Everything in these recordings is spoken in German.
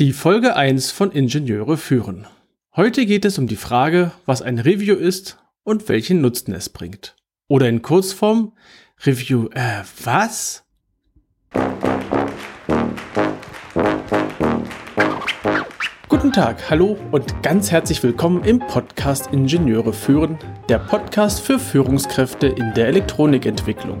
Die Folge 1 von Ingenieure führen. Heute geht es um die Frage, was ein Review ist und welchen Nutzen es bringt. Oder in Kurzform, Review, äh, was? Guten Tag, hallo und ganz herzlich willkommen im Podcast Ingenieure führen, der Podcast für Führungskräfte in der Elektronikentwicklung.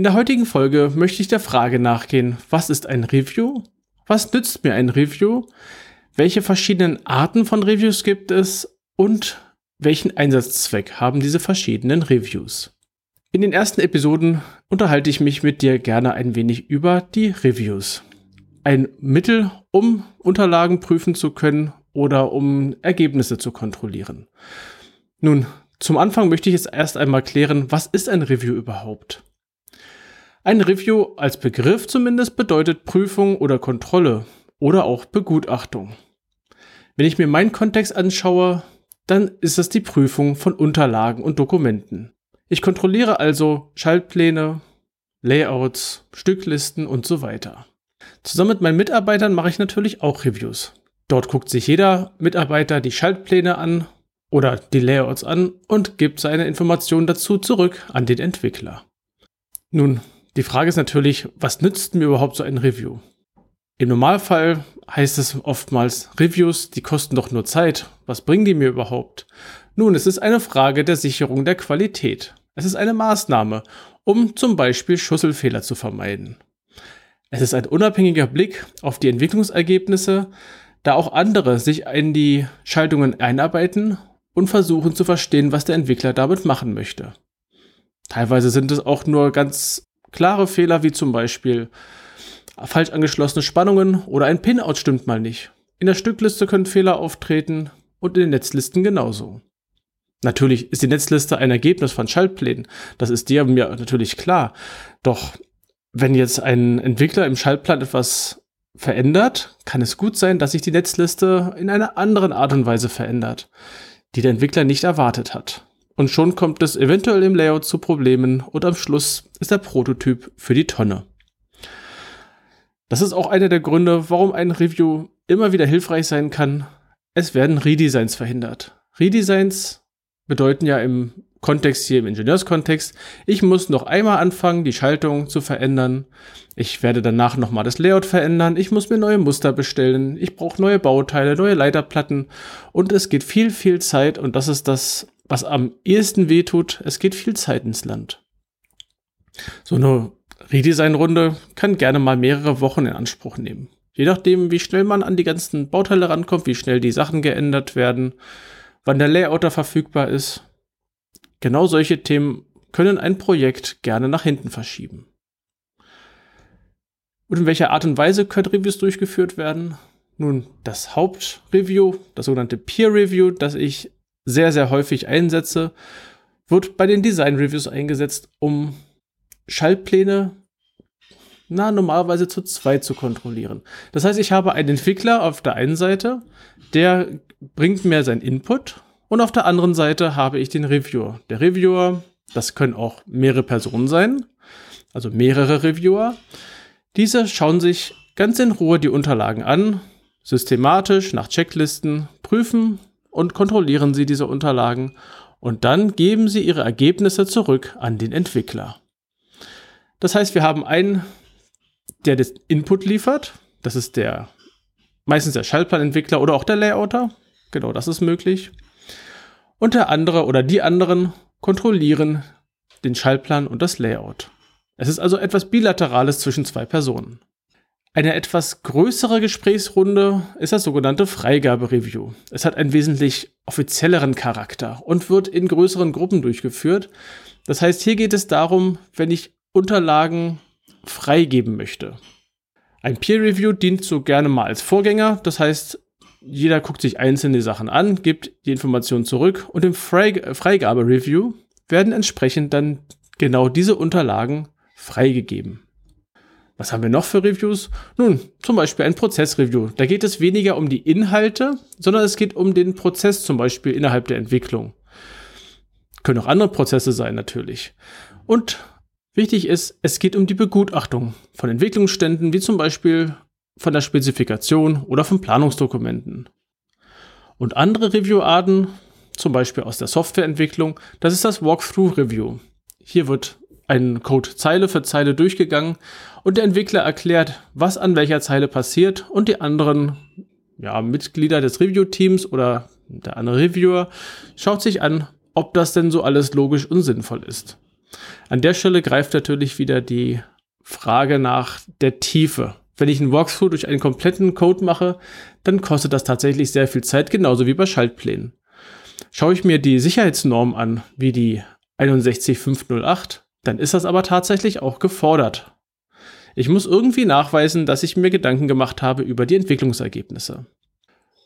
In der heutigen Folge möchte ich der Frage nachgehen, was ist ein Review? Was nützt mir ein Review? Welche verschiedenen Arten von Reviews gibt es? Und welchen Einsatzzweck haben diese verschiedenen Reviews? In den ersten Episoden unterhalte ich mich mit dir gerne ein wenig über die Reviews. Ein Mittel, um Unterlagen prüfen zu können oder um Ergebnisse zu kontrollieren. Nun, zum Anfang möchte ich jetzt erst einmal klären, was ist ein Review überhaupt? Ein Review als Begriff zumindest bedeutet Prüfung oder Kontrolle oder auch Begutachtung. Wenn ich mir meinen Kontext anschaue, dann ist es die Prüfung von Unterlagen und Dokumenten. Ich kontrolliere also Schaltpläne, Layouts, Stücklisten und so weiter. Zusammen mit meinen Mitarbeitern mache ich natürlich auch Reviews. Dort guckt sich jeder Mitarbeiter die Schaltpläne an oder die Layouts an und gibt seine Informationen dazu zurück an den Entwickler. Nun, die Frage ist natürlich, was nützt mir überhaupt so ein Review? Im Normalfall heißt es oftmals, Reviews, die kosten doch nur Zeit. Was bringen die mir überhaupt? Nun, es ist eine Frage der Sicherung der Qualität. Es ist eine Maßnahme, um zum Beispiel Schusselfehler zu vermeiden. Es ist ein unabhängiger Blick auf die Entwicklungsergebnisse, da auch andere sich in die Schaltungen einarbeiten und versuchen zu verstehen, was der Entwickler damit machen möchte. Teilweise sind es auch nur ganz Klare Fehler wie zum Beispiel falsch angeschlossene Spannungen oder ein Pinout stimmt mal nicht. In der Stückliste können Fehler auftreten und in den Netzlisten genauso. Natürlich ist die Netzliste ein Ergebnis von Schaltplänen. Das ist dir mir natürlich klar. Doch wenn jetzt ein Entwickler im Schaltplan etwas verändert, kann es gut sein, dass sich die Netzliste in einer anderen Art und Weise verändert, die der Entwickler nicht erwartet hat. Und schon kommt es eventuell im Layout zu Problemen und am Schluss ist der Prototyp für die Tonne. Das ist auch einer der Gründe, warum ein Review immer wieder hilfreich sein kann. Es werden Redesigns verhindert. Redesigns bedeuten ja im Kontext hier im Ingenieurskontext, ich muss noch einmal anfangen, die Schaltung zu verändern. Ich werde danach nochmal das Layout verändern. Ich muss mir neue Muster bestellen. Ich brauche neue Bauteile, neue Leiterplatten. Und es geht viel, viel Zeit. Und das ist das, was am ehesten wehtut, es geht viel Zeit ins Land. So eine Redesign-Runde kann gerne mal mehrere Wochen in Anspruch nehmen. Je nachdem, wie schnell man an die ganzen Bauteile rankommt, wie schnell die Sachen geändert werden, wann der Layouter verfügbar ist. Genau solche Themen können ein Projekt gerne nach hinten verschieben. Und in welcher Art und Weise können Reviews durchgeführt werden? Nun, das Hauptreview, das sogenannte Peer Review, das ich sehr, sehr häufig einsetze, wird bei den Design Reviews eingesetzt, um Schaltpläne na, normalerweise zu zweit zu kontrollieren. Das heißt, ich habe einen Entwickler auf der einen Seite, der bringt mir seinen Input und auf der anderen Seite habe ich den Reviewer. Der Reviewer, das können auch mehrere Personen sein, also mehrere Reviewer. Diese schauen sich ganz in Ruhe die Unterlagen an, systematisch nach Checklisten prüfen, und kontrollieren Sie diese Unterlagen und dann geben Sie Ihre Ergebnisse zurück an den Entwickler. Das heißt, wir haben einen, der das Input liefert, das ist der meistens der Schaltplanentwickler oder auch der Layouter, genau das ist möglich. Und der andere oder die anderen kontrollieren den Schaltplan und das Layout. Es ist also etwas Bilaterales zwischen zwei Personen. Eine etwas größere Gesprächsrunde ist das sogenannte Freigabe-Review. Es hat einen wesentlich offizielleren Charakter und wird in größeren Gruppen durchgeführt. Das heißt, hier geht es darum, wenn ich Unterlagen freigeben möchte. Ein Peer Review dient so gerne mal als Vorgänger. Das heißt, jeder guckt sich einzelne Sachen an, gibt die Informationen zurück und im Freigabe-Review werden entsprechend dann genau diese Unterlagen freigegeben. Was haben wir noch für Reviews? Nun, zum Beispiel ein Prozessreview. Da geht es weniger um die Inhalte, sondern es geht um den Prozess zum Beispiel innerhalb der Entwicklung. Können auch andere Prozesse sein natürlich. Und wichtig ist, es geht um die Begutachtung von Entwicklungsständen, wie zum Beispiel von der Spezifikation oder von Planungsdokumenten. Und andere Review-Arten, zum Beispiel aus der Softwareentwicklung, das ist das Walkthrough-Review. Hier wird ein Code Zeile für Zeile durchgegangen und der Entwickler erklärt, was an welcher Zeile passiert und die anderen ja, Mitglieder des Review-Teams oder der andere Reviewer schaut sich an, ob das denn so alles logisch und sinnvoll ist. An der Stelle greift natürlich wieder die Frage nach der Tiefe. Wenn ich einen Walkthrough durch einen kompletten Code mache, dann kostet das tatsächlich sehr viel Zeit, genauso wie bei Schaltplänen. Schaue ich mir die Sicherheitsnorm an, wie die 61508, dann ist das aber tatsächlich auch gefordert. Ich muss irgendwie nachweisen, dass ich mir Gedanken gemacht habe über die Entwicklungsergebnisse.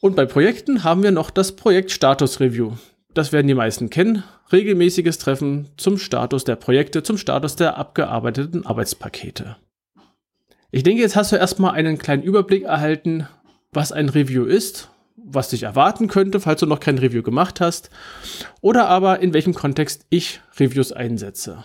Und bei Projekten haben wir noch das Projekt Status Review. Das werden die meisten kennen. Regelmäßiges Treffen zum Status der Projekte, zum Status der abgearbeiteten Arbeitspakete. Ich denke, jetzt hast du erstmal einen kleinen Überblick erhalten, was ein Review ist, was dich erwarten könnte, falls du noch kein Review gemacht hast, oder aber in welchem Kontext ich Reviews einsetze.